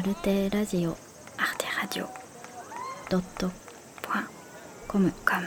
Arte Radio, Arte Radio, dot, dot, point, comme, comme.